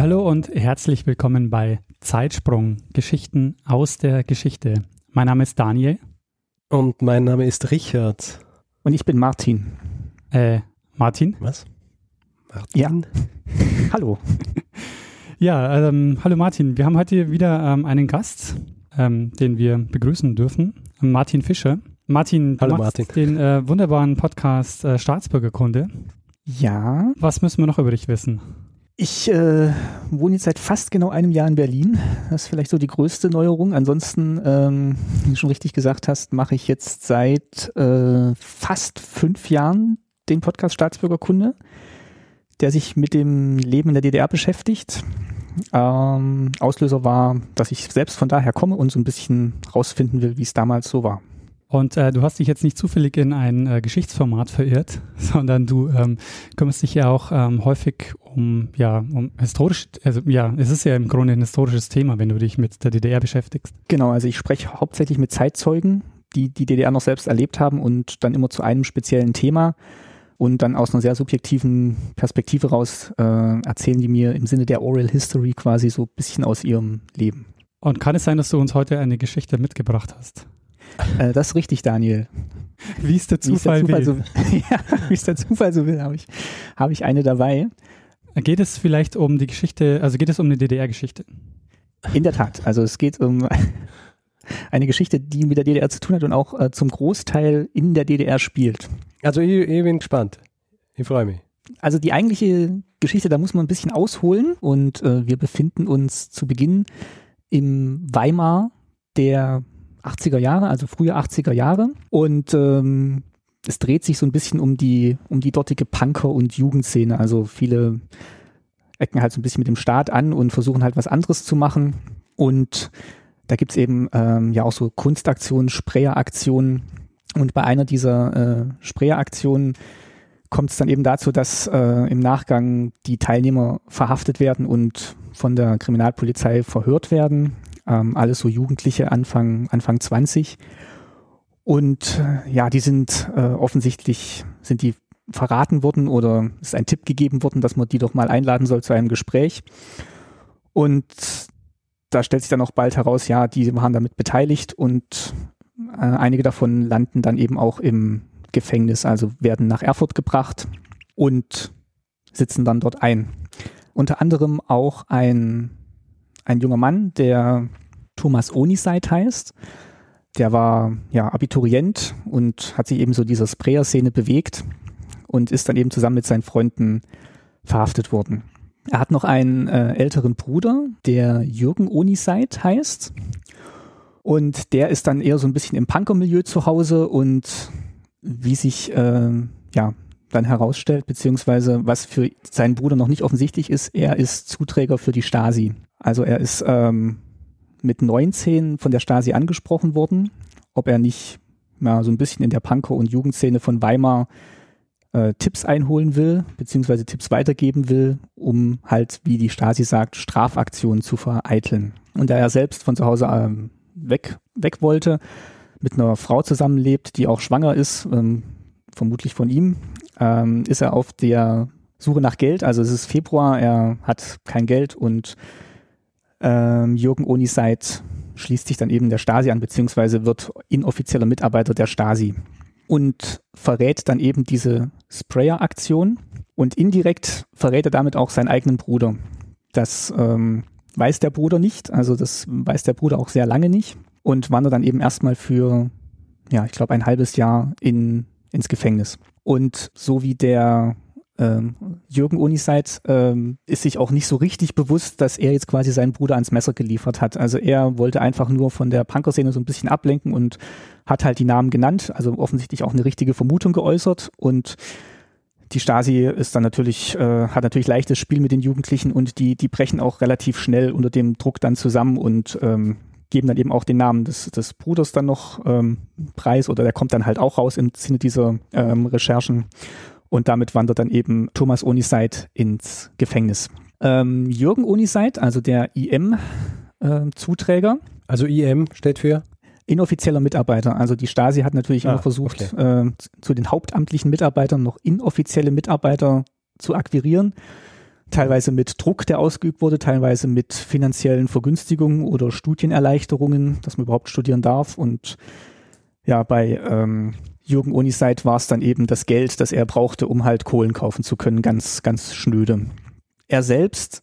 Hallo und herzlich willkommen bei Zeitsprung, Geschichten aus der Geschichte. Mein Name ist Daniel. Und mein Name ist Richard. Und ich bin Martin. Äh, Martin? Was? Martin? Ja. hallo. Ja, ähm, hallo Martin. Wir haben heute wieder ähm, einen Gast, ähm, den wir begrüßen dürfen. Martin Fischer. Martin, du hallo Martin. den äh, wunderbaren Podcast äh, Staatsbürgerkunde. Ja. Was müssen wir noch über dich wissen? Ich äh, wohne jetzt seit fast genau einem Jahr in Berlin. Das ist vielleicht so die größte Neuerung. Ansonsten, ähm, wie du schon richtig gesagt hast, mache ich jetzt seit äh, fast fünf Jahren den Podcast Staatsbürgerkunde, der sich mit dem Leben in der DDR beschäftigt. Ähm, Auslöser war, dass ich selbst von daher komme und so ein bisschen rausfinden will, wie es damals so war. Und äh, du hast dich jetzt nicht zufällig in ein äh, Geschichtsformat verirrt, sondern du ähm, kümmerst dich ja auch ähm, häufig um, ja, um historisch, also ja, es ist ja im Grunde ein historisches Thema, wenn du dich mit der DDR beschäftigst. Genau, also ich spreche hauptsächlich mit Zeitzeugen, die die DDR noch selbst erlebt haben und dann immer zu einem speziellen Thema und dann aus einer sehr subjektiven Perspektive raus äh, erzählen die mir im Sinne der Oral History quasi so ein bisschen aus ihrem Leben. Und kann es sein, dass du uns heute eine Geschichte mitgebracht hast? Äh, das ist richtig, Daniel. Wie es der Zufall, wie es der Zufall will. So, ja, wie es der Zufall so will, habe ich, hab ich eine dabei. Geht es vielleicht um die Geschichte, also geht es um eine DDR-Geschichte? In der Tat. Also es geht um eine Geschichte, die mit der DDR zu tun hat und auch äh, zum Großteil in der DDR spielt. Also ich, ich bin gespannt. Ich freue mich. Also die eigentliche Geschichte, da muss man ein bisschen ausholen und äh, wir befinden uns zu Beginn im Weimar der 80er Jahre, also frühe 80er Jahre. Und ähm, es dreht sich so ein bisschen um die, um die dortige Punker- und Jugendszene. Also viele ecken halt so ein bisschen mit dem Staat an und versuchen halt was anderes zu machen. Und da gibt's eben ähm, ja auch so Kunstaktionen, Sprayeraktionen. Und bei einer dieser äh, Sprayeraktionen kommt es dann eben dazu, dass äh, im Nachgang die Teilnehmer verhaftet werden und von der Kriminalpolizei verhört werden ähm, alles so Jugendliche Anfang, Anfang 20. Und äh, ja, die sind äh, offensichtlich, sind die verraten worden oder ist ein Tipp gegeben worden, dass man die doch mal einladen soll zu einem Gespräch. Und da stellt sich dann auch bald heraus, ja, die waren damit beteiligt und äh, einige davon landen dann eben auch im Gefängnis, also werden nach Erfurt gebracht und sitzen dann dort ein. Unter anderem auch ein, ein junger Mann, der Thomas Oniseit heißt. Der war ja Abiturient und hat sich eben so dieser Sprayer-Szene bewegt und ist dann eben zusammen mit seinen Freunden verhaftet worden. Er hat noch einen äh, älteren Bruder, der Jürgen Oniseit heißt. Und der ist dann eher so ein bisschen im Punker-Milieu zu Hause und wie sich äh, ja dann herausstellt, beziehungsweise was für seinen Bruder noch nicht offensichtlich ist, er ist Zuträger für die Stasi. Also er ist ähm, mit 19 von der Stasi angesprochen worden, ob er nicht ja, so ein bisschen in der Punker- und Jugendszene von Weimar äh, Tipps einholen will, beziehungsweise Tipps weitergeben will, um halt, wie die Stasi sagt, Strafaktionen zu vereiteln. Und da er selbst von zu Hause ähm, weg, weg wollte, mit einer Frau zusammenlebt, die auch schwanger ist, ähm, vermutlich von ihm, ähm, ist er auf der Suche nach Geld. Also es ist Februar, er hat kein Geld und ähm, Jürgen Oniseit schließt sich dann eben der Stasi an, beziehungsweise wird inoffizieller Mitarbeiter der Stasi und verrät dann eben diese Sprayer-Aktion und indirekt verrät er damit auch seinen eigenen Bruder. Das ähm, weiß der Bruder nicht, also das weiß der Bruder auch sehr lange nicht und wandert dann eben erstmal für, ja, ich glaube, ein halbes Jahr in, ins Gefängnis. Und so wie der ähm, Jürgen Uniseit ähm, ist sich auch nicht so richtig bewusst, dass er jetzt quasi seinen Bruder ans Messer geliefert hat. Also er wollte einfach nur von der Punker-Szene so ein bisschen ablenken und hat halt die Namen genannt, also offensichtlich auch eine richtige Vermutung geäußert und die Stasi ist dann natürlich, äh, hat natürlich leichtes Spiel mit den Jugendlichen und die, die brechen auch relativ schnell unter dem Druck dann zusammen und ähm, geben dann eben auch den Namen des, des Bruders dann noch ähm, preis oder der kommt dann halt auch raus im Sinne dieser ähm, Recherchen und damit wandert dann eben Thomas Oniseit ins Gefängnis. Ähm, Jürgen Oniseit, also der IM-Zuträger. Äh, also IM steht für? Inoffizieller Mitarbeiter. Also die Stasi hat natürlich ah, immer versucht, okay. äh, zu den hauptamtlichen Mitarbeitern noch inoffizielle Mitarbeiter zu akquirieren. Teilweise mit Druck, der ausgeübt wurde, teilweise mit finanziellen Vergünstigungen oder Studienerleichterungen, dass man überhaupt studieren darf. Und ja, bei ähm, Jürgen Oniseit war es dann eben das Geld, das er brauchte, um halt Kohlen kaufen zu können, ganz, ganz schnöde. Er selbst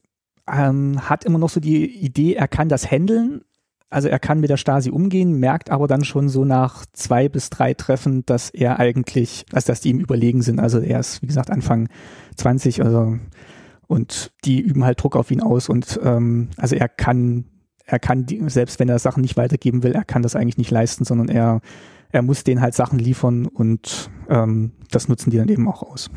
ähm, hat immer noch so die Idee, er kann das handeln, also er kann mit der Stasi umgehen, merkt aber dann schon so nach zwei bis drei Treffen, dass er eigentlich, also dass die ihm überlegen sind. Also er ist, wie gesagt, Anfang 20, also und die üben halt Druck auf ihn aus und ähm, also er kann, er kann, die, selbst wenn er Sachen nicht weitergeben will, er kann das eigentlich nicht leisten, sondern er, er muss denen halt Sachen liefern und ähm, das nutzen die dann eben auch aus.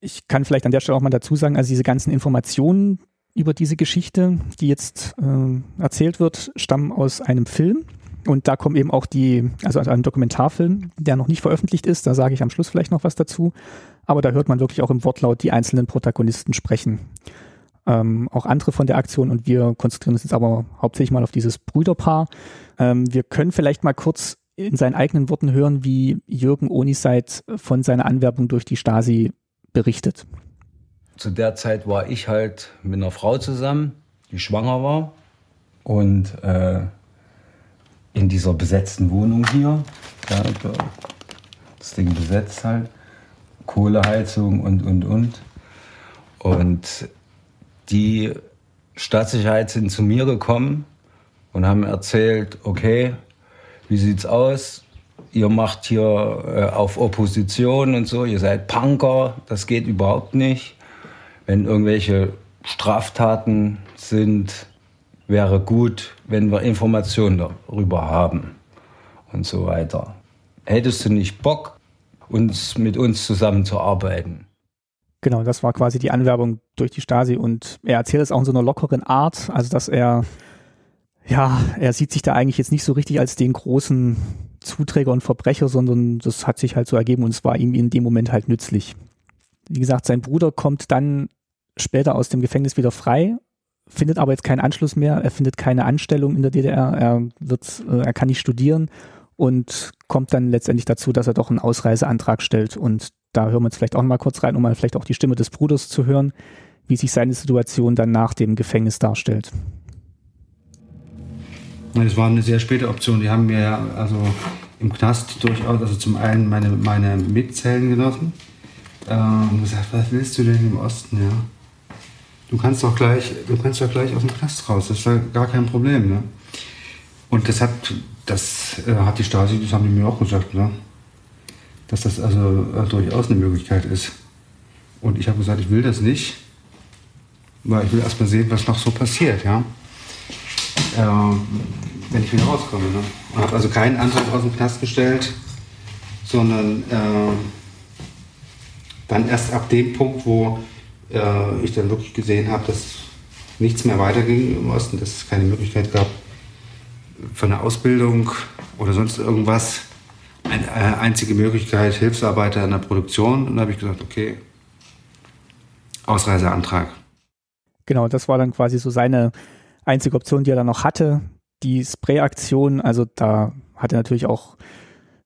Ich kann vielleicht an der Stelle auch mal dazu sagen, also diese ganzen Informationen, über diese Geschichte, die jetzt äh, erzählt wird, stammen aus einem Film. Und da kommen eben auch die, also ein Dokumentarfilm, der noch nicht veröffentlicht ist, da sage ich am Schluss vielleicht noch was dazu. Aber da hört man wirklich auch im Wortlaut die einzelnen Protagonisten sprechen. Ähm, auch andere von der Aktion und wir konzentrieren uns jetzt aber hauptsächlich mal auf dieses Brüderpaar. Ähm, wir können vielleicht mal kurz in seinen eigenen Worten hören, wie Jürgen Oniseit von seiner Anwerbung durch die Stasi berichtet zu der Zeit war ich halt mit einer Frau zusammen, die schwanger war. Und äh, in dieser besetzten Wohnung hier, ja, das Ding besetzt halt, Kohleheizung und, und, und. Und die Staatssicherheit sind zu mir gekommen und haben erzählt, okay, wie sieht's aus? Ihr macht hier äh, auf Opposition und so, ihr seid Punker, das geht überhaupt nicht wenn irgendwelche Straftaten sind, wäre gut, wenn wir Informationen darüber haben und so weiter. Hättest du nicht Bock, uns mit uns zusammenzuarbeiten? Genau, das war quasi die Anwerbung durch die Stasi und er erzählt es auch in so einer lockeren Art, also dass er, ja, er sieht sich da eigentlich jetzt nicht so richtig als den großen Zuträger und Verbrecher, sondern das hat sich halt so ergeben und es war ihm in dem Moment halt nützlich. Wie gesagt, sein Bruder kommt dann später aus dem Gefängnis wieder frei, findet aber jetzt keinen Anschluss mehr, er findet keine Anstellung in der DDR, er wird, äh, er kann nicht studieren und kommt dann letztendlich dazu, dass er doch einen Ausreiseantrag stellt. Und da hören wir jetzt vielleicht auch mal kurz rein, um mal vielleicht auch die Stimme des Bruders zu hören, wie sich seine Situation dann nach dem Gefängnis darstellt. Das war eine sehr späte Option. Die haben mir also im Knast durchaus, also zum einen meine, meine Mitzellengenossen äh, und gesagt, was willst du denn im Osten, ja? du kannst doch gleich, du kannst doch gleich aus dem Knast raus, das ist ja gar kein Problem. Ne? Und das hat, das äh, hat die Stasi, das haben die mir auch gesagt, ne? dass das also äh, durchaus eine Möglichkeit ist. Und ich habe gesagt, ich will das nicht, weil ich will erst mal sehen, was noch so passiert, ja. Äh, wenn ich wieder rauskomme. Ne? Ich habe also keinen Antrag aus dem Knast gestellt, sondern äh, dann erst ab dem Punkt, wo äh, ich dann wirklich gesehen habe, dass nichts mehr weiterging im Osten, dass es keine Möglichkeit gab für eine Ausbildung oder sonst irgendwas. Eine äh, einzige Möglichkeit, Hilfsarbeiter in der Produktion. Und da habe ich gesagt, okay, Ausreiseantrag. Genau, das war dann quasi so seine einzige Option, die er dann noch hatte. Die Sprayaktion, also da hat er natürlich auch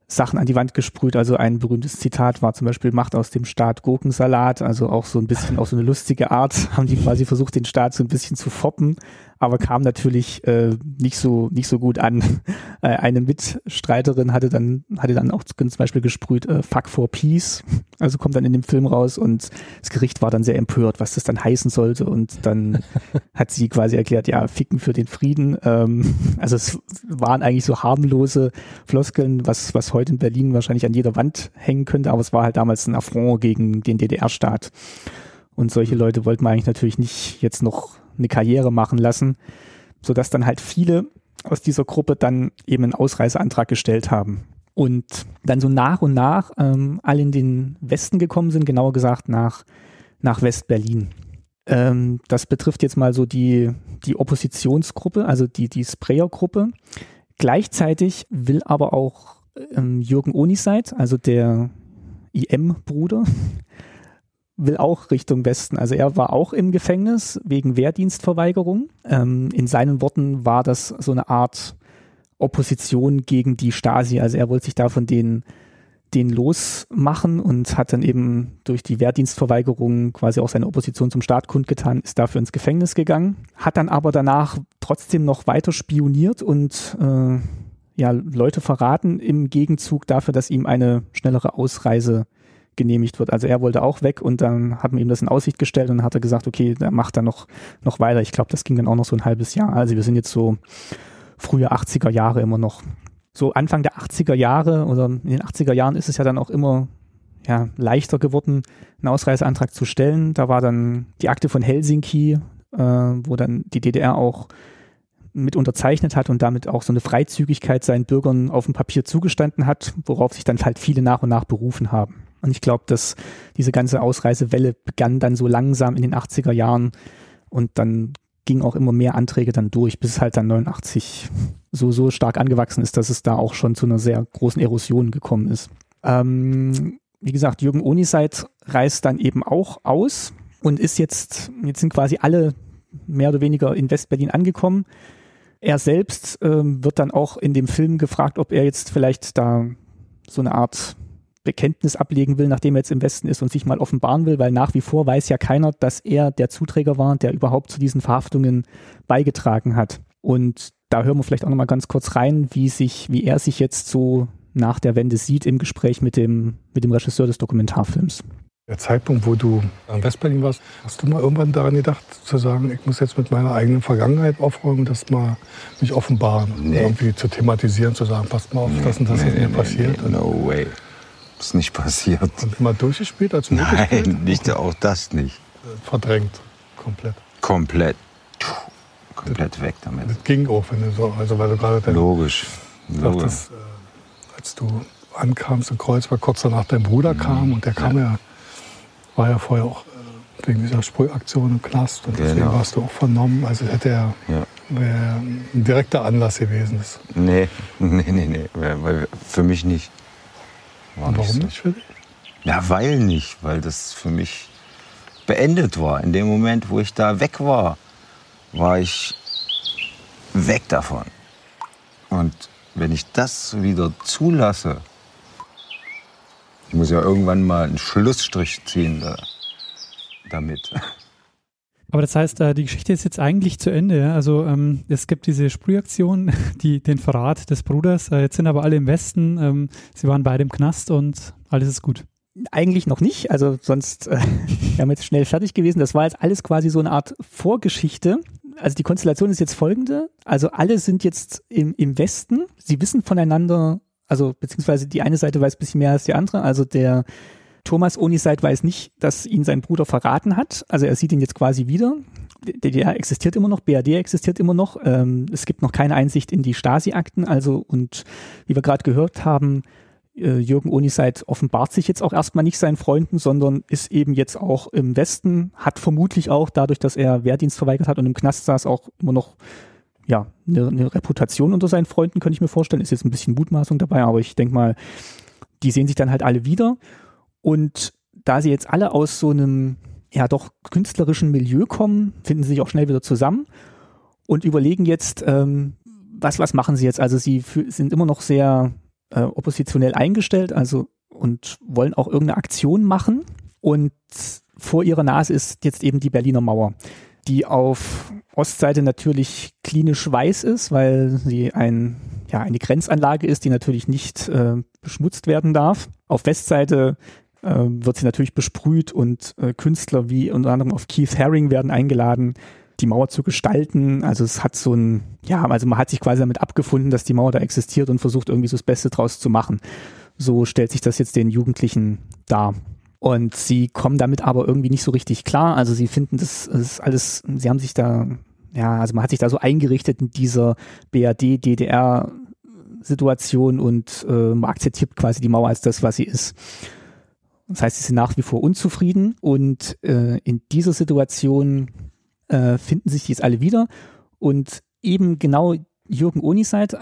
Sachen an die Wand gesprüht. Also ein berühmtes Zitat war zum Beispiel, macht aus dem Staat Gurkensalat, also auch so ein bisschen auf so eine lustige Art, haben die quasi versucht, den Staat so ein bisschen zu foppen aber kam natürlich äh, nicht so nicht so gut an. Äh, eine Mitstreiterin hatte dann hatte dann auch zum Beispiel gesprüht äh, Fuck for Peace, also kommt dann in dem Film raus und das Gericht war dann sehr empört, was das dann heißen sollte und dann hat sie quasi erklärt, ja Ficken für den Frieden. Ähm, also es waren eigentlich so harmlose Floskeln, was was heute in Berlin wahrscheinlich an jeder Wand hängen könnte, aber es war halt damals ein Affront gegen den DDR-Staat. Und solche Leute wollten man eigentlich natürlich nicht jetzt noch eine Karriere machen lassen, sodass dann halt viele aus dieser Gruppe dann eben einen Ausreiseantrag gestellt haben. und dann so nach und nach ähm, alle in den Westen gekommen sind, genauer gesagt nach, nach West-Berlin. Ähm, das betrifft jetzt mal so die, die Oppositionsgruppe, also die, die Sprayer-Gruppe. Gleichzeitig will aber auch ähm, Jürgen Oniseit, also der IM-Bruder, will auch Richtung Westen. Also er war auch im Gefängnis wegen Wehrdienstverweigerung. Ähm, in seinen Worten war das so eine Art Opposition gegen die Stasi. Also er wollte sich da von denen, denen losmachen und hat dann eben durch die Wehrdienstverweigerung quasi auch seine Opposition zum Staat kundgetan, ist dafür ins Gefängnis gegangen, hat dann aber danach trotzdem noch weiter spioniert und äh, ja, Leute verraten im Gegenzug dafür, dass ihm eine schnellere Ausreise genehmigt wird. Also er wollte auch weg und dann hat man ihm das in Aussicht gestellt und dann hat er gesagt, okay, der macht dann noch, noch weiter. Ich glaube, das ging dann auch noch so ein halbes Jahr. Also wir sind jetzt so frühe 80er Jahre immer noch. So Anfang der 80er Jahre oder in den 80er Jahren ist es ja dann auch immer ja, leichter geworden, einen Ausreiseantrag zu stellen. Da war dann die Akte von Helsinki, äh, wo dann die DDR auch mit unterzeichnet hat und damit auch so eine Freizügigkeit seinen Bürgern auf dem Papier zugestanden hat, worauf sich dann halt viele nach und nach berufen haben. Und ich glaube, dass diese ganze Ausreisewelle begann dann so langsam in den 80er Jahren und dann ging auch immer mehr Anträge dann durch, bis es halt dann 89 so, so stark angewachsen ist, dass es da auch schon zu einer sehr großen Erosion gekommen ist. Ähm, wie gesagt, Jürgen Oniseit reist dann eben auch aus und ist jetzt, jetzt sind quasi alle mehr oder weniger in Westberlin angekommen. Er selbst ähm, wird dann auch in dem Film gefragt, ob er jetzt vielleicht da so eine Art Bekenntnis ablegen will, nachdem er jetzt im Westen ist und sich mal offenbaren will, weil nach wie vor weiß ja keiner, dass er der Zuträger war, der überhaupt zu diesen Verhaftungen beigetragen hat. Und da hören wir vielleicht auch nochmal ganz kurz rein, wie sich, wie er sich jetzt so nach der Wende sieht im Gespräch mit dem, mit dem Regisseur des Dokumentarfilms. Der Zeitpunkt, wo du in Westberlin warst, hast du mal irgendwann daran gedacht, zu sagen, ich muss jetzt mit meiner eigenen Vergangenheit aufräumen das mal mich offenbaren, nee. irgendwie zu thematisieren, zu sagen, passt mal auf, das und das nee, ist mir nee, passiert. Nee, no way ist nicht passiert. Und mal durchgespielt als Nein, nicht auch das nicht. Verdrängt, komplett. Komplett. Komplett weg damit. Das ging auch, wenn du so, also weil du gerade Logisch. Logisch. Dachtest, äh, als du ankamst in Kreuzberg, kurz danach dein Bruder mhm. kam und der kam ja, ja war ja vorher auch äh, wegen dieser Sprühaktion im Knast und genau. deswegen warst du auch vernommen. Also hätte er ja. ein direkter Anlass gewesen. Ist. Nee, nee, nee, nee, für mich nicht. War Warum nicht, so. nicht für dich? Ja, weil nicht, weil das für mich beendet war. In dem Moment, wo ich da weg war, war ich weg davon. Und wenn ich das wieder zulasse, ich muss ja irgendwann mal einen Schlussstrich ziehen da, damit. Aber das heißt, äh, die Geschichte ist jetzt eigentlich zu Ende. Also ähm, es gibt diese Sprühaktion, die, den Verrat des Bruders. Äh, jetzt sind aber alle im Westen. Ähm, sie waren beide im Knast und alles ist gut. Eigentlich noch nicht. Also sonst äh, wären wir jetzt schnell fertig gewesen. Das war jetzt alles quasi so eine Art Vorgeschichte. Also die Konstellation ist jetzt folgende. Also alle sind jetzt im, im Westen. Sie wissen voneinander, also beziehungsweise die eine Seite weiß ein bisschen mehr als die andere. Also der Thomas Oniseit weiß nicht, dass ihn sein Bruder verraten hat. Also er sieht ihn jetzt quasi wieder. DDR existiert immer noch, BRD existiert immer noch. Ähm, es gibt noch keine Einsicht in die Stasi-Akten. Also, und wie wir gerade gehört haben, äh, Jürgen Oniseit offenbart sich jetzt auch erstmal nicht seinen Freunden, sondern ist eben jetzt auch im Westen, hat vermutlich auch dadurch, dass er Wehrdienst verweigert hat und im Knast saß, auch immer noch ja, eine, eine Reputation unter seinen Freunden, könnte ich mir vorstellen. Ist jetzt ein bisschen Mutmaßung dabei, aber ich denke mal, die sehen sich dann halt alle wieder. Und da sie jetzt alle aus so einem ja doch künstlerischen Milieu kommen, finden sie sich auch schnell wieder zusammen und überlegen jetzt, ähm, was, was machen sie jetzt? Also sie sind immer noch sehr äh, oppositionell eingestellt, also und wollen auch irgendeine Aktion machen. Und vor ihrer Nase ist jetzt eben die Berliner Mauer, die auf Ostseite natürlich klinisch weiß ist, weil sie ein, ja, eine Grenzanlage ist, die natürlich nicht äh, beschmutzt werden darf. Auf Westseite wird sie natürlich besprüht und äh, Künstler wie unter anderem auf Keith Haring werden eingeladen, die Mauer zu gestalten. Also es hat so ein, ja, also man hat sich quasi damit abgefunden, dass die Mauer da existiert und versucht irgendwie so das Beste draus zu machen. So stellt sich das jetzt den Jugendlichen dar. Und sie kommen damit aber irgendwie nicht so richtig klar. Also sie finden das, das ist alles, sie haben sich da, ja, also man hat sich da so eingerichtet in dieser BRD, DDR Situation und äh, man akzeptiert quasi die Mauer als das, was sie ist. Das heißt, sie sind nach wie vor unzufrieden und äh, in dieser Situation äh, finden sich jetzt alle wieder und eben genau Jürgen Oniseit,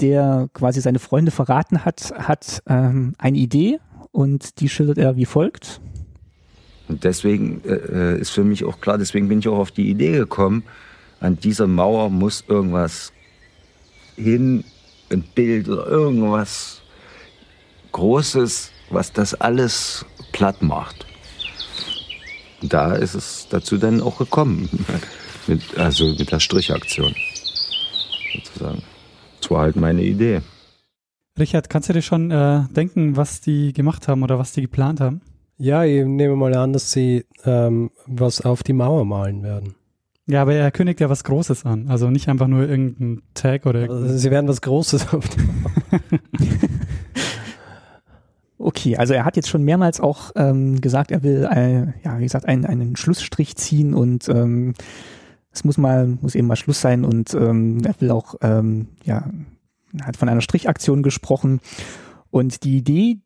der quasi seine Freunde verraten hat, hat ähm, eine Idee und die schildert er wie folgt. Und deswegen äh, ist für mich auch klar, deswegen bin ich auch auf die Idee gekommen, an dieser Mauer muss irgendwas hin, ein Bild oder irgendwas Großes, was das alles platt macht. Da ist es dazu dann auch gekommen, mit, also mit der Strichaktion sozusagen. Das war halt meine Idee. Richard, kannst du dir schon äh, denken, was die gemacht haben oder was die geplant haben? Ja, ich nehme mal an, dass sie ähm, was auf die Mauer malen werden. Ja, aber er kündigt ja was Großes an. Also nicht einfach nur irgendein Tag oder also Sie werden was Großes auf die Mauer. okay, also er hat jetzt schon mehrmals auch ähm, gesagt, er will, äh, ja, wie gesagt, einen, einen Schlussstrich ziehen und ähm, es muss mal, muss eben mal Schluss sein und ähm, er will auch, ähm, ja, hat von einer Strichaktion gesprochen. Und die Idee,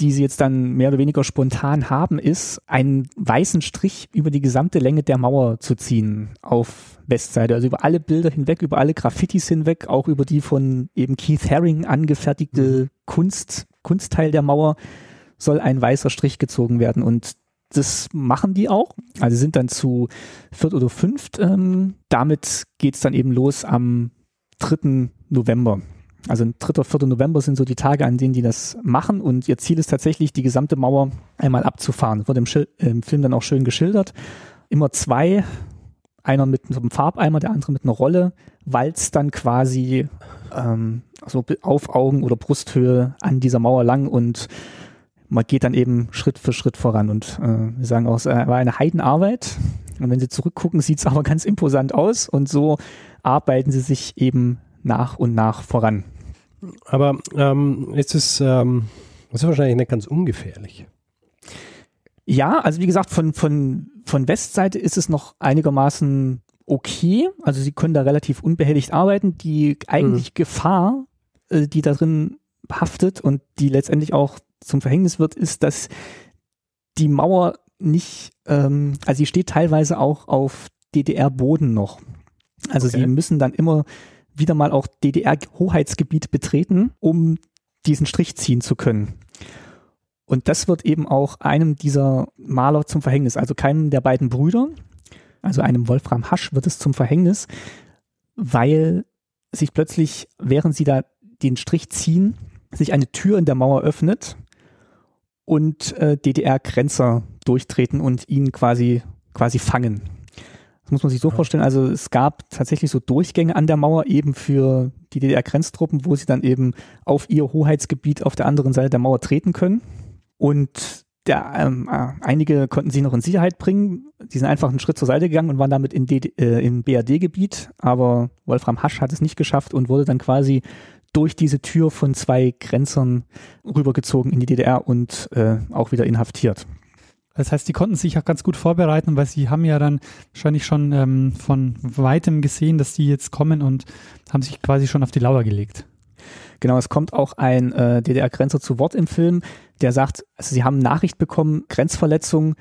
die sie jetzt dann mehr oder weniger spontan haben, ist, einen weißen Strich über die gesamte Länge der Mauer zu ziehen auf Westseite. Also über alle Bilder hinweg, über alle Graffitis hinweg, auch über die von eben Keith Haring angefertigte Kunst, Kunstteil der Mauer soll ein weißer Strich gezogen werden. Und das machen die auch. Also sind dann zu viert oder fünft. Ähm, damit geht's dann eben los am 3. November. Also 3. 4. November sind so die Tage, an denen die das machen und ihr Ziel ist tatsächlich, die gesamte Mauer einmal abzufahren. Wird im, im Film dann auch schön geschildert. Immer zwei, einer mit einem Farbeimer, der andere mit einer Rolle, walzt dann quasi ähm, so auf Augen- oder Brusthöhe an dieser Mauer lang und man geht dann eben Schritt für Schritt voran und äh, wir sagen auch, es war eine Heidenarbeit. Und wenn sie zurückgucken, sieht es aber ganz imposant aus und so arbeiten sie sich eben nach und nach voran. Aber ähm, ist es ähm, wahrscheinlich nicht ganz ungefährlich. Ja, also wie gesagt, von, von, von Westseite ist es noch einigermaßen okay. Also sie können da relativ unbehelligt arbeiten. Die eigentlich mhm. Gefahr, äh, die da drin haftet und die letztendlich auch zum Verhängnis wird, ist, dass die Mauer nicht, ähm, also sie steht teilweise auch auf DDR-Boden noch. Also okay. sie müssen dann immer wieder mal auch DDR-Hoheitsgebiet betreten, um diesen Strich ziehen zu können. Und das wird eben auch einem dieser Maler zum Verhängnis, also keinem der beiden Brüder, also einem Wolfram Hasch wird es zum Verhängnis, weil sich plötzlich, während sie da den Strich ziehen, sich eine Tür in der Mauer öffnet und äh, DDR-Grenzer durchtreten und ihn quasi, quasi fangen. Das muss man sich so vorstellen. Also es gab tatsächlich so Durchgänge an der Mauer eben für die DDR-Grenztruppen, wo sie dann eben auf ihr Hoheitsgebiet auf der anderen Seite der Mauer treten können. Und der, ähm, äh, einige konnten sie noch in Sicherheit bringen. Die sind einfach einen Schritt zur Seite gegangen und waren damit in äh, im BRD-Gebiet. Aber Wolfram Hasch hat es nicht geschafft und wurde dann quasi durch diese Tür von zwei Grenzern rübergezogen in die DDR und äh, auch wieder inhaftiert. Das heißt, die konnten sich auch ganz gut vorbereiten, weil sie haben ja dann wahrscheinlich schon ähm, von weitem gesehen, dass die jetzt kommen und haben sich quasi schon auf die Lauer gelegt. Genau, es kommt auch ein äh, DDR-Grenzer zu Wort im Film, der sagt, also sie haben Nachricht bekommen, Grenzverletzung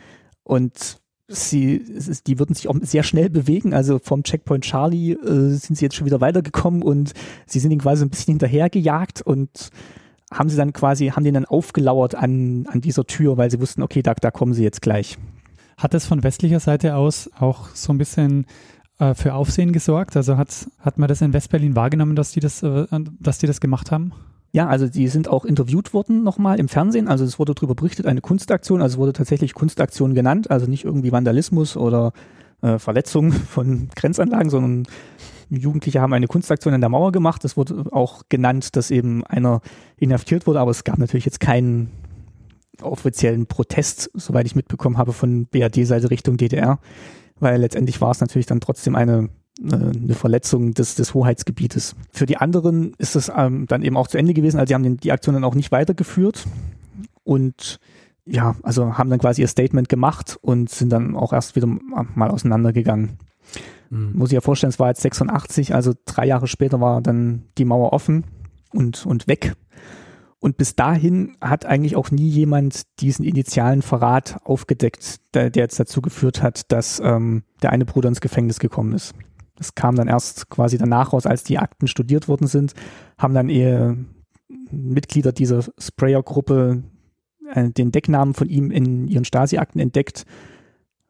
und sie, die würden sich auch sehr schnell bewegen. Also vom Checkpoint Charlie äh, sind sie jetzt schon wieder weitergekommen und sie sind ihn quasi ein bisschen hinterhergejagt und haben sie dann quasi, haben den dann aufgelauert an, an dieser Tür, weil sie wussten, okay, da, da kommen sie jetzt gleich. Hat es von westlicher Seite aus auch so ein bisschen äh, für Aufsehen gesorgt? Also hat, hat man das in Westberlin wahrgenommen, dass die das, äh, dass die das gemacht haben? Ja, also die sind auch interviewt worden nochmal im Fernsehen. Also es wurde darüber berichtet, eine Kunstaktion. Also es wurde tatsächlich Kunstaktion genannt. Also nicht irgendwie Vandalismus oder äh, Verletzung von Grenzanlagen, sondern Jugendliche haben eine Kunstaktion an der Mauer gemacht. Es wurde auch genannt, dass eben einer inhaftiert wurde, aber es gab natürlich jetzt keinen offiziellen Protest, soweit ich mitbekommen habe, von BRD-Seite Richtung DDR, weil letztendlich war es natürlich dann trotzdem eine, äh, eine Verletzung des, des Hoheitsgebietes. Für die anderen ist es ähm, dann eben auch zu Ende gewesen, also sie haben den, die Aktion dann auch nicht weitergeführt und ja, also haben dann quasi ihr Statement gemacht und sind dann auch erst wieder mal auseinandergegangen. Mhm. Muss ich ja vorstellen, es war jetzt 86, also drei Jahre später war dann die Mauer offen und, und weg. Und bis dahin hat eigentlich auch nie jemand diesen initialen Verrat aufgedeckt, der, der jetzt dazu geführt hat, dass ähm, der eine Bruder ins Gefängnis gekommen ist. Das kam dann erst quasi danach raus, als die Akten studiert worden sind, haben dann eher Mitglieder dieser Sprayer-Gruppe äh, den Decknamen von ihm in ihren Stasi-Akten entdeckt.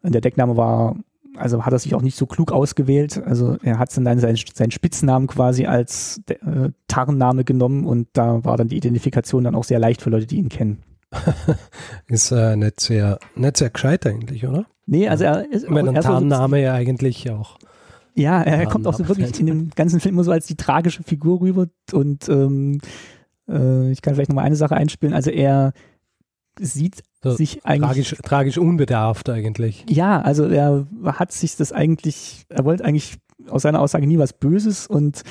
Und der Deckname war, also hat er sich auch nicht so klug ausgewählt. Also er hat dann seinen, seinen Spitznamen quasi als äh, Tarnname genommen und da war dann die Identifikation dann auch sehr leicht für Leute, die ihn kennen. ist äh, nicht, sehr, nicht sehr gescheit eigentlich, oder? Nee, also er ist. Ich meine, ein Tarnname ja eigentlich auch. Ja, er kommt auch so wirklich in dem ganzen Film immer so als die tragische Figur rüber und ähm, äh, ich kann vielleicht nochmal eine Sache einspielen. Also er sieht so sich eigentlich. Tragisch, tragisch unbedarft eigentlich. Ja, also er hat sich das eigentlich, er wollte eigentlich aus seiner Aussage nie was Böses und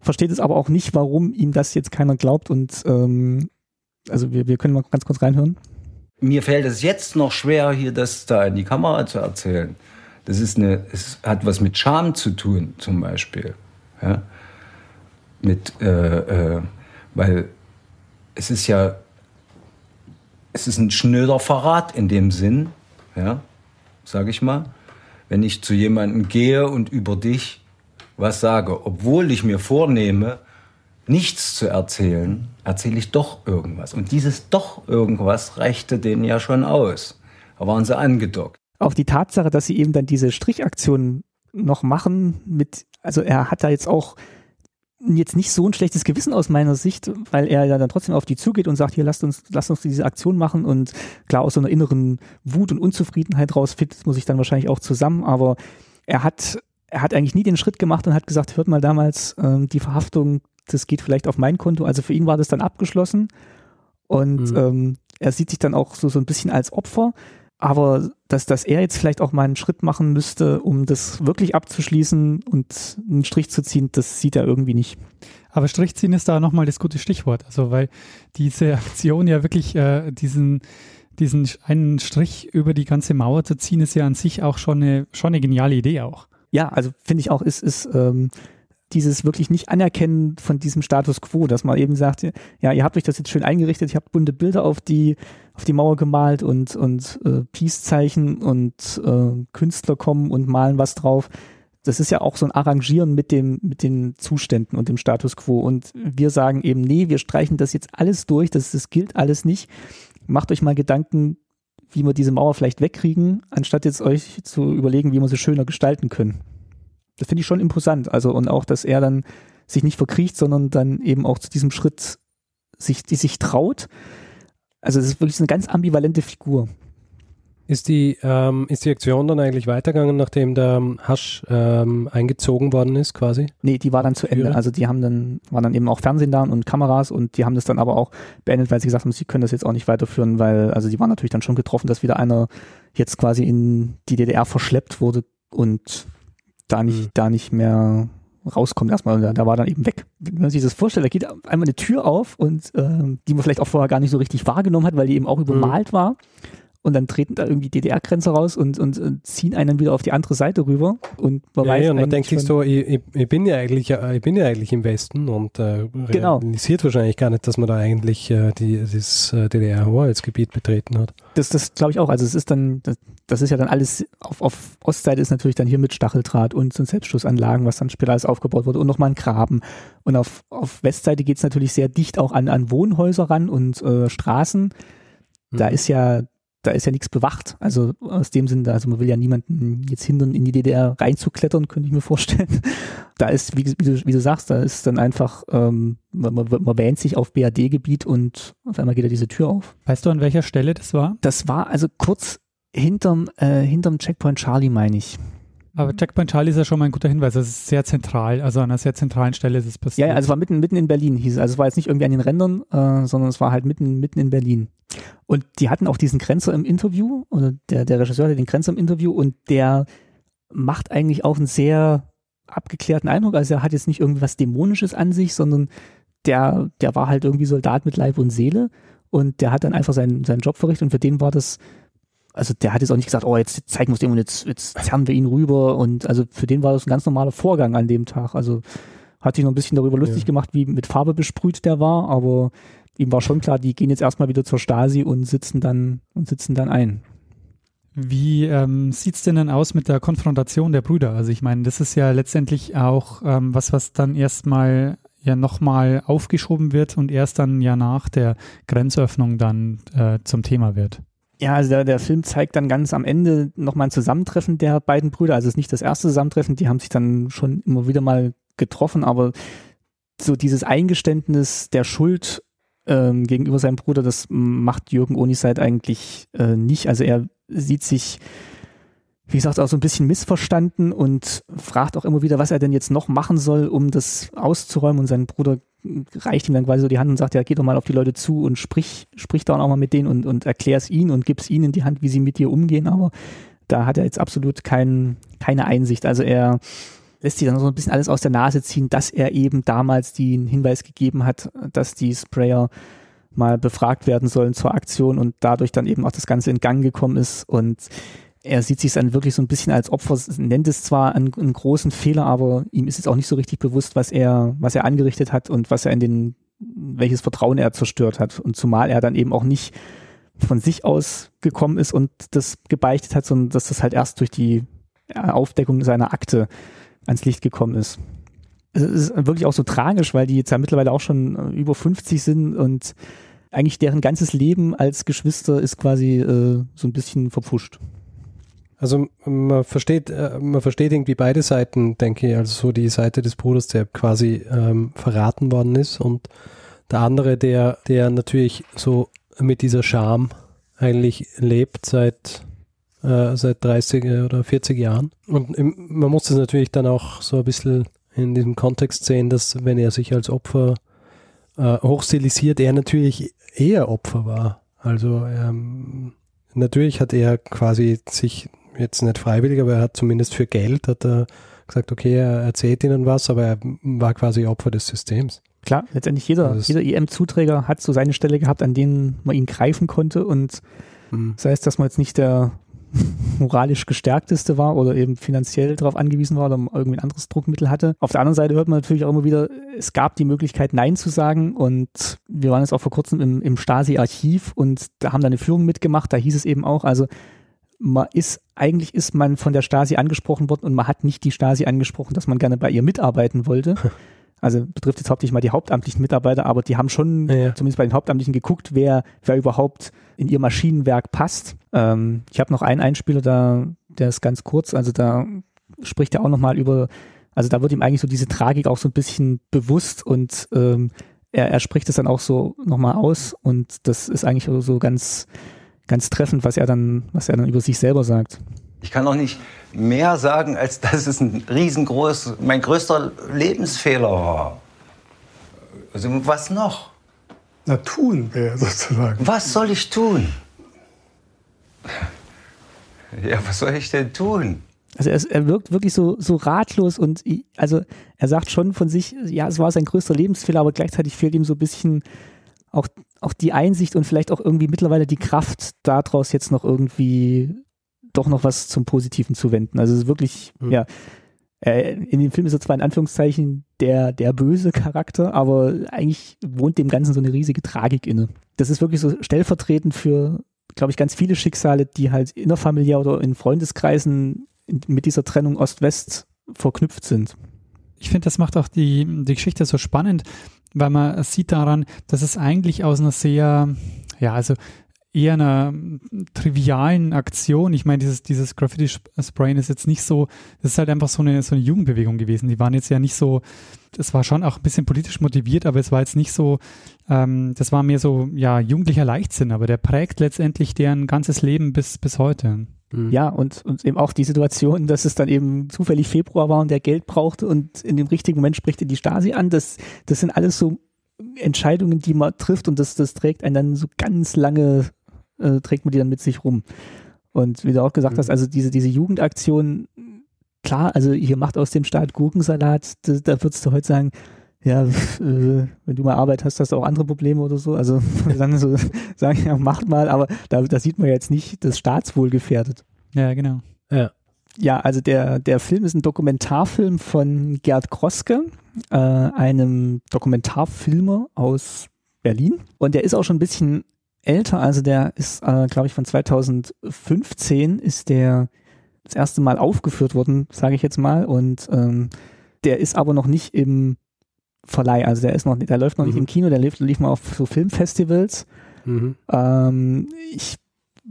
versteht es aber auch nicht, warum ihm das jetzt keiner glaubt. Und ähm, also wir, wir können mal ganz kurz reinhören. Mir fällt es jetzt noch schwer, hier das da in die Kamera zu erzählen. Das ist eine, es hat was mit Scham zu tun, zum Beispiel. Ja? Mit, äh, äh, weil es ist ja, es ist ein schnöder Verrat in dem Sinn, ja, sage ich mal. Wenn ich zu jemandem gehe und über dich was sage, obwohl ich mir vornehme, nichts zu erzählen, erzähle ich doch irgendwas. Und dieses doch irgendwas reichte denen ja schon aus. Da waren sie angedockt. Auch die Tatsache, dass sie eben dann diese Strichaktion noch machen mit, also er hat da jetzt auch jetzt nicht so ein schlechtes Gewissen aus meiner Sicht, weil er ja dann trotzdem auf die zugeht und sagt, hier lasst uns, lasst uns diese Aktion machen und klar aus so einer inneren Wut und Unzufriedenheit raus findet muss ich dann wahrscheinlich auch zusammen, aber er hat, er hat eigentlich nie den Schritt gemacht und hat gesagt, hört mal damals, ähm, die Verhaftung, das geht vielleicht auf mein Konto. Also für ihn war das dann abgeschlossen und mhm. ähm, er sieht sich dann auch so, so ein bisschen als Opfer. Aber dass, dass er jetzt vielleicht auch mal einen Schritt machen müsste, um das wirklich abzuschließen und einen Strich zu ziehen, das sieht er irgendwie nicht. Aber Strichziehen ist da nochmal das gute Stichwort. Also weil diese Aktion ja wirklich äh, diesen, diesen einen Strich über die ganze Mauer zu ziehen, ist ja an sich auch schon eine, schon eine geniale Idee auch. Ja, also finde ich auch, ist, ist ähm, dieses wirklich nicht anerkennen von diesem Status quo, dass man eben sagt, ja, ihr habt euch das jetzt schön eingerichtet, ihr habt bunte Bilder auf die, auf die Mauer gemalt und, und äh, Peace-Zeichen und äh, Künstler kommen und malen was drauf. Das ist ja auch so ein Arrangieren mit dem, mit den Zuständen und dem Status quo. Und wir sagen eben, nee, wir streichen das jetzt alles durch, das, das gilt alles nicht. Macht euch mal Gedanken, wie wir diese Mauer vielleicht wegkriegen, anstatt jetzt euch zu überlegen, wie wir sie schöner gestalten können das finde ich schon imposant. Also und auch, dass er dann sich nicht verkriecht, sondern dann eben auch zu diesem Schritt sich, die sich traut. Also es ist wirklich eine ganz ambivalente Figur. Ist die, ähm, ist die Aktion dann eigentlich weitergegangen, nachdem der Hasch ähm, eingezogen worden ist, quasi? Nee, die war dann zu Ende. Also die haben dann, waren dann eben auch Fernsehen da und Kameras und die haben das dann aber auch beendet, weil sie gesagt haben, sie können das jetzt auch nicht weiterführen, weil, also die waren natürlich dann schon getroffen, dass wieder einer jetzt quasi in die DDR verschleppt wurde und da nicht, mhm. da nicht mehr rauskommt erstmal. Da, da war dann eben weg. Wenn man sich das vorstellt, da geht einmal eine Tür auf und äh, die man vielleicht auch vorher gar nicht so richtig wahrgenommen hat, weil die eben auch übermalt mhm. war und dann treten da irgendwie DDR-Grenze raus und, und, und, ziehen einen wieder auf die andere Seite rüber und man ja, weiß ja, und man denkt sich so, ich, ich, bin ja eigentlich, ich bin ja eigentlich im Westen und äh, genau. realisiert wahrscheinlich gar nicht, dass man da eigentlich äh, die, das äh, DDR-Hoheitsgebiet betreten hat. Das, das glaube ich auch. Also es ist dann, das, das ist ja dann alles, auf, auf Ostseite ist natürlich dann hier mit Stacheldraht und so Selbstschussanlagen, was dann später alles aufgebaut wurde und nochmal ein Graben. Und auf, auf Westseite geht es natürlich sehr dicht auch an, an Wohnhäuser ran und äh, Straßen. Da mhm. ist ja da ist ja nichts bewacht. Also aus dem Sinne, also man will ja niemanden jetzt hindern, in die DDR reinzuklettern, könnte ich mir vorstellen. Da ist, wie, wie, du, wie du sagst, da ist dann einfach, ähm, man, man, man wähnt sich auf BAD-Gebiet und auf einmal geht da diese Tür auf. Weißt du, an welcher Stelle das war? Das war also kurz hinterm, äh, hinterm Checkpoint Charlie, meine ich. Aber Checkpoint Charlie ist ja schon mal ein guter Hinweis. Das ist sehr zentral, also an einer sehr zentralen Stelle ist es passiert. Ja, also es war mitten, mitten in Berlin, hieß es. Also es war jetzt nicht irgendwie an den Rändern, äh, sondern es war halt mitten, mitten in Berlin. Und die hatten auch diesen Grenzer im Interview, oder der, der Regisseur hatte den Grenzer im Interview und der macht eigentlich auch einen sehr abgeklärten Eindruck. Also er hat jetzt nicht irgendwas Dämonisches an sich, sondern der, der war halt irgendwie Soldat mit Leib und Seele und der hat dann einfach seinen, seinen Job verrichtet und für den war das also der hat jetzt auch nicht gesagt, oh, jetzt zeigen wir es dem und jetzt, jetzt zerren wir ihn rüber und also für den war das ein ganz normaler Vorgang an dem Tag. Also hat sich noch ein bisschen darüber lustig ja. gemacht, wie mit Farbe besprüht der war, aber ihm war schon klar, die gehen jetzt erstmal wieder zur Stasi und sitzen dann und sitzen dann ein. Wie ähm, sieht es denn dann aus mit der Konfrontation der Brüder? Also ich meine, das ist ja letztendlich auch ähm, was, was dann erstmal ja nochmal aufgeschoben wird und erst dann ja nach der Grenzöffnung dann äh, zum Thema wird. Ja, also der, der Film zeigt dann ganz am Ende nochmal ein Zusammentreffen der beiden Brüder. Also es ist nicht das erste Zusammentreffen, die haben sich dann schon immer wieder mal getroffen, aber so dieses Eingeständnis der Schuld ähm, gegenüber seinem Bruder, das macht Jürgen Oniseit eigentlich äh, nicht. Also er sieht sich, wie gesagt, auch so ein bisschen missverstanden und fragt auch immer wieder, was er denn jetzt noch machen soll, um das auszuräumen. Und sein Bruder reicht ihm dann quasi so die Hand und sagt, ja, geh doch mal auf die Leute zu und sprich, sprich da auch mal mit denen und, und erklär es ihnen und gib es ihnen die Hand, wie sie mit dir umgehen. Aber da hat er jetzt absolut kein, keine Einsicht. Also er lässt sich dann so ein bisschen alles aus der Nase ziehen, dass er eben damals den Hinweis gegeben hat, dass die Sprayer mal befragt werden sollen zur Aktion und dadurch dann eben auch das Ganze in Gang gekommen ist und er sieht sich dann wirklich so ein bisschen als Opfer, nennt es zwar einen, einen, großen Fehler, aber ihm ist jetzt auch nicht so richtig bewusst, was er, was er angerichtet hat und was er in den, welches Vertrauen er zerstört hat. Und zumal er dann eben auch nicht von sich aus gekommen ist und das gebeichtet hat, sondern dass das halt erst durch die Aufdeckung seiner Akte ans Licht gekommen ist. Es ist wirklich auch so tragisch, weil die jetzt ja mittlerweile auch schon äh, über 50 sind und eigentlich deren ganzes Leben als Geschwister ist quasi äh, so ein bisschen verpfuscht. Also man versteht, äh, man versteht irgendwie beide Seiten, denke ich. Also so die Seite des Bruders, der quasi ähm, verraten worden ist und der andere, der, der natürlich so mit dieser Scham eigentlich lebt seit äh, seit 30 oder 40 Jahren. Und im, man muss das natürlich dann auch so ein bisschen in diesem Kontext sehen, dass wenn er sich als Opfer äh, hochstilisiert, er natürlich eher Opfer war. Also ähm, natürlich hat er quasi sich jetzt nicht freiwillig, aber er hat zumindest für Geld hat er gesagt, okay, er erzählt ihnen was, aber er war quasi Opfer des Systems. Klar, letztendlich jeder, also jeder EM-Zuträger hat so seine Stelle gehabt, an denen man ihn greifen konnte und mhm. sei es, dass man jetzt nicht der moralisch gestärkteste war oder eben finanziell darauf angewiesen war oder irgendwie ein anderes Druckmittel hatte. Auf der anderen Seite hört man natürlich auch immer wieder, es gab die Möglichkeit, Nein zu sagen und wir waren jetzt auch vor kurzem im, im Stasi-Archiv und da haben da eine Führung mitgemacht, da hieß es eben auch, also man ist, eigentlich ist man von der Stasi angesprochen worden und man hat nicht die Stasi angesprochen, dass man gerne bei ihr mitarbeiten wollte. Also betrifft jetzt hauptsächlich mal die hauptamtlichen Mitarbeiter, aber die haben schon ja. zumindest bei den Hauptamtlichen geguckt, wer, wer überhaupt in ihr Maschinenwerk passt. Ähm, ich habe noch einen Einspieler, da, der ist ganz kurz, also da spricht er auch nochmal über, also da wird ihm eigentlich so diese Tragik auch so ein bisschen bewusst und ähm, er, er spricht es dann auch so nochmal aus und das ist eigentlich so ganz, ganz treffend, was er dann, was er dann über sich selber sagt. Ich kann auch nicht mehr sagen, als dass es ein riesengroß, mein größter Lebensfehler war. Also was noch? Na, tun wäre sozusagen. Was soll ich tun? Ja, was soll ich denn tun? Also er, er, wirkt wirklich so, so ratlos und also er sagt schon von sich, ja, es war sein größter Lebensfehler, aber gleichzeitig fehlt ihm so ein bisschen auch, auch die Einsicht und vielleicht auch irgendwie mittlerweile die Kraft, daraus jetzt noch irgendwie doch noch was zum Positiven zu wenden. Also es ist wirklich, mhm. ja, äh, in dem Film ist er zwar in Anführungszeichen der, der böse Charakter, aber eigentlich wohnt dem Ganzen so eine riesige Tragik inne. Das ist wirklich so stellvertretend für, glaube ich, ganz viele Schicksale, die halt innerfamiliär oder in Freundeskreisen mit dieser Trennung Ost-West verknüpft sind. Ich finde, das macht auch die, die Geschichte so spannend, weil man sieht daran, dass es eigentlich aus einer sehr, ja, also eher einer trivialen Aktion. Ich meine, dieses, dieses Graffiti-Sprayen ist jetzt nicht so, das ist halt einfach so eine, so eine Jugendbewegung gewesen. Die waren jetzt ja nicht so, das war schon auch ein bisschen politisch motiviert, aber es war jetzt nicht so, ähm, das war mehr so, ja, jugendlicher Leichtsinn, aber der prägt letztendlich deren ganzes Leben bis, bis heute. Mhm. Ja, und, und eben auch die Situation, dass es dann eben zufällig Februar war und der Geld brauchte und in dem richtigen Moment spricht er die Stasi an. Das, das sind alles so Entscheidungen, die man trifft und das, das trägt einen dann so ganz lange äh, trägt man die dann mit sich rum. Und wie du auch gesagt mhm. hast, also diese, diese Jugendaktion, klar, also hier macht aus dem Staat Gurkensalat, da, da würdest du heute sagen, ja, äh, wenn du mal Arbeit hast, hast du auch andere Probleme oder so. Also dann so sagen, ja, macht mal, aber da, da sieht man jetzt nicht das Staatswohl gefährdet. Ja, genau. Ja. Ja, also der, der Film ist ein Dokumentarfilm von Gerd Kroske, äh, einem Dokumentarfilmer aus Berlin. Und der ist auch schon ein bisschen älter, also der ist, äh, glaube ich, von 2015 ist der das erste Mal aufgeführt worden, sage ich jetzt mal. Und ähm, der ist aber noch nicht im Verleih, also der ist noch, der läuft noch mhm. nicht im Kino, der lief, lief mal auf so Filmfestivals. Mhm. Ähm, ich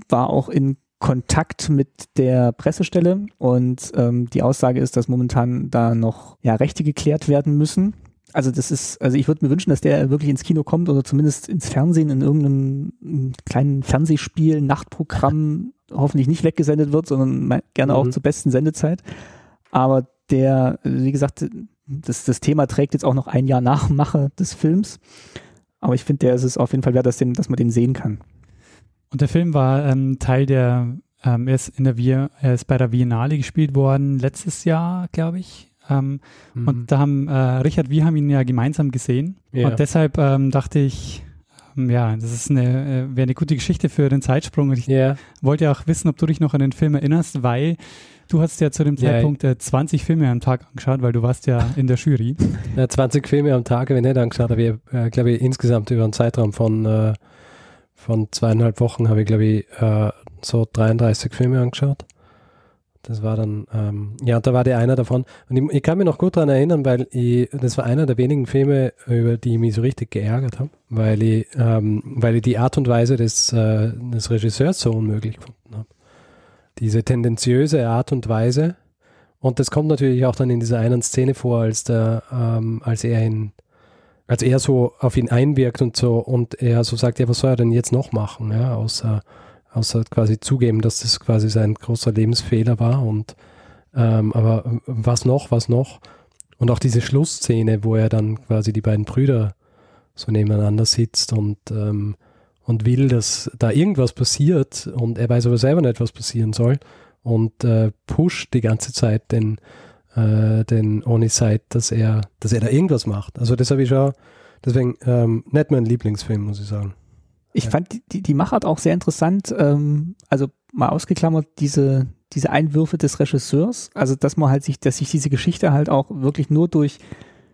war auch in Kontakt mit der Pressestelle und ähm, die Aussage ist, dass momentan da noch ja, Rechte geklärt werden müssen. Also das ist, also ich würde mir wünschen, dass der wirklich ins Kino kommt oder zumindest ins Fernsehen in irgendeinem kleinen Fernsehspiel, Nachtprogramm hoffentlich nicht weggesendet wird, sondern gerne mhm. auch zur besten Sendezeit. Aber der, wie gesagt, das, das Thema trägt jetzt auch noch ein Jahr nach Mache des Films. Aber ich finde, der ist es auf jeden Fall wert, dass, den, dass man den sehen kann. Und der Film war ähm, Teil der, ähm, er, ist in der Wir, er ist bei der Biennale gespielt worden, letztes Jahr, glaube ich. Ähm, mhm. Und da haben äh, Richard, wir haben ihn ja gemeinsam gesehen. Ja. Und deshalb ähm, dachte ich, ähm, ja, das ist eine, äh, wäre eine gute Geschichte für den Zeitsprung. Und ich ja. wollte auch wissen, ob du dich noch an den Film erinnerst, weil du hast ja zu dem Zeitpunkt äh, 20 Filme am Tag angeschaut, weil du warst ja in der Jury. Ja, 20 Filme am Tag habe ich nicht angeschaut, aber ich, äh, glaube ich, insgesamt über einen Zeitraum von äh, von zweieinhalb Wochen habe ich, glaube ich, äh, so 33 Filme angeschaut. Das war dann, ähm, ja, da war der einer davon. Und ich, ich kann mich noch gut daran erinnern, weil ich, das war einer der wenigen Filme, über die ich mich so richtig geärgert habe, weil ich, ähm, weil ich die Art und Weise des, äh, des Regisseurs so unmöglich gefunden habe. Diese tendenziöse Art und Weise. Und das kommt natürlich auch dann in dieser einen Szene vor, als der, ähm, als er in als er so auf ihn einwirkt und so und er so sagt, ja, was soll er denn jetzt noch machen, ja, außer, außer quasi zugeben, dass das quasi sein großer Lebensfehler war und ähm, aber was noch, was noch? Und auch diese Schlussszene, wo er dann quasi die beiden Brüder so nebeneinander sitzt und, ähm, und will, dass da irgendwas passiert und er weiß aber selber nicht, was passieren soll und äh, pusht die ganze Zeit den, äh, den Oniside, dass er, dass er da irgendwas macht. Also das habe ich schon, deswegen ähm, nicht mein Lieblingsfilm, muss ich sagen. Ich ja. fand die, die Machart auch sehr interessant, ähm, also mal ausgeklammert, diese, diese Einwürfe des Regisseurs, also dass man halt sich, dass sich diese Geschichte halt auch wirklich nur durch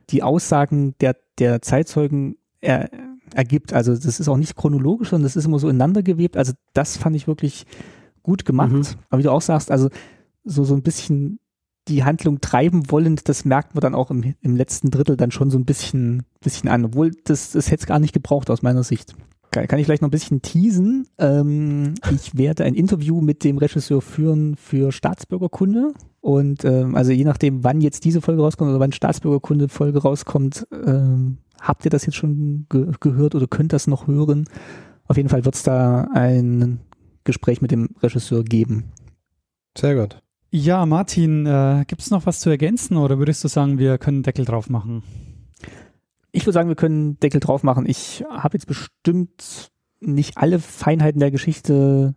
die Aussagen der, der Zeitzeugen er, ergibt. Also das ist auch nicht chronologisch, sondern das ist immer so ineinander gewebt. Also das fand ich wirklich gut gemacht. Mhm. Aber wie du auch sagst, also so, so ein bisschen die Handlung treiben wollend, das merkt man dann auch im, im letzten Drittel dann schon so ein bisschen, bisschen an. Obwohl, das, das hätte es gar nicht gebraucht aus meiner Sicht. Kann, kann ich vielleicht noch ein bisschen teasen. Ähm, ich werde ein Interview mit dem Regisseur führen für Staatsbürgerkunde. Und ähm, also je nachdem, wann jetzt diese Folge rauskommt oder wann Staatsbürgerkunde-Folge rauskommt, ähm, habt ihr das jetzt schon ge gehört oder könnt das noch hören? Auf jeden Fall wird es da ein Gespräch mit dem Regisseur geben. Sehr gut. Ja, Martin, äh, gibt es noch was zu ergänzen oder würdest du sagen, wir können Deckel drauf machen? Ich würde sagen, wir können Deckel drauf machen. Ich habe jetzt bestimmt nicht alle Feinheiten der Geschichte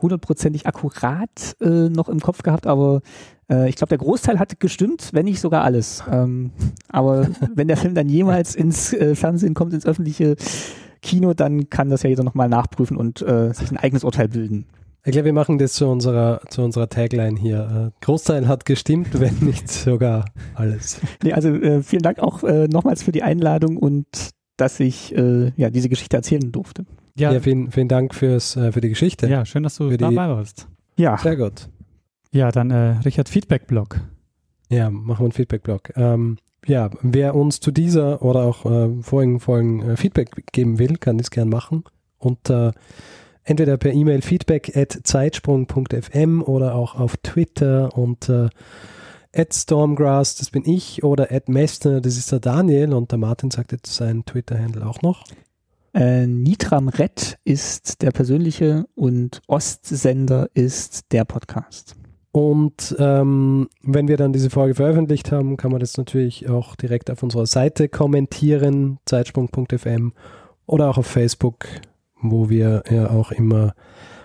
hundertprozentig akkurat äh, noch im Kopf gehabt, aber äh, ich glaube, der Großteil hat gestimmt, wenn nicht sogar alles. Ähm, aber wenn der Film dann jemals ins äh, Fernsehen kommt, ins öffentliche Kino, dann kann das ja jeder nochmal nachprüfen und äh, sich ein eigenes Urteil bilden. Ich glaube, wir machen das zu unserer, zu unserer Tagline hier. Äh, Großteil hat gestimmt, wenn nicht sogar alles. Nee, also äh, vielen Dank auch äh, nochmals für die Einladung und dass ich äh, ja, diese Geschichte erzählen durfte. Ja, ja vielen, vielen Dank fürs, äh, für die Geschichte. Ja, schön, dass du dabei warst. Ja. Sehr gut. Ja, dann äh, Richard, Feedback-Blog. Ja, machen wir einen Feedback-Blog. Ähm, ja, wer uns zu dieser oder auch äh, vorigen Folgen Feedback geben will, kann das gern machen. Unter entweder per E-Mail feedback at zeitsprung.fm oder auch auf Twitter unter at Stormgrass, das bin ich, oder at Messner, das ist der Daniel und der Martin sagt jetzt seinen Twitter-Handle auch noch. Äh, Nitram Red ist der persönliche und Ostsender ist der Podcast. Und ähm, wenn wir dann diese Folge veröffentlicht haben, kann man das natürlich auch direkt auf unserer Seite kommentieren, zeitsprung.fm oder auch auf Facebook wo wir ja auch immer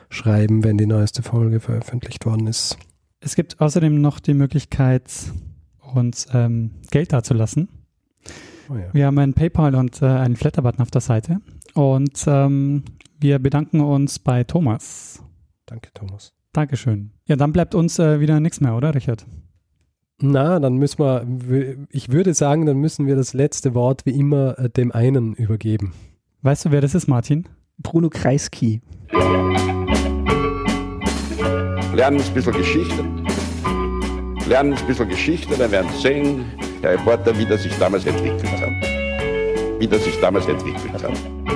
schreiben, wenn die neueste Folge veröffentlicht worden ist. Es gibt außerdem noch die Möglichkeit, uns ähm, Geld dazulassen. Oh ja. Wir haben ein PayPal und äh, einen Flatter-Button auf der Seite. Und ähm, wir bedanken uns bei Thomas. Danke, Thomas. Dankeschön. Ja, dann bleibt uns äh, wieder nichts mehr, oder, Richard? Na, dann müssen wir, ich würde sagen, dann müssen wir das letzte Wort wie immer äh, dem einen übergeben. Weißt du, wer das ist, Martin? Bruno Kreisky. Lernen ein bisschen Geschichte. Lernen ein bisschen Geschichte, dann werden sehen, der Reporter, wie das sich damals entwickelt hat. Wie das sich damals entwickelt hat.